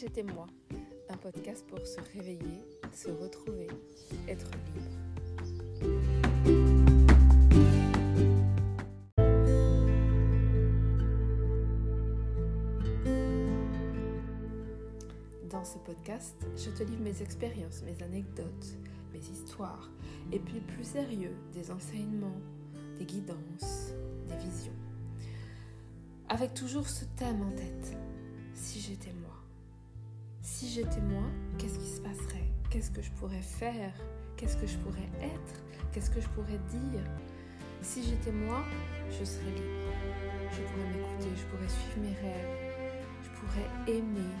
j'étais moi, un podcast pour se réveiller, se retrouver, être libre. Dans ce podcast, je te livre mes expériences, mes anecdotes, mes histoires, et puis plus sérieux, des enseignements, des guidances, des visions. Avec toujours ce thème en tête. Si j'étais moi, qu'est-ce qui se passerait? Qu'est-ce que je pourrais faire? Qu'est-ce que je pourrais être? Qu'est-ce que je pourrais dire? Si j'étais moi, je serais libre. Je pourrais m'écouter, je pourrais suivre mes rêves, je pourrais aimer,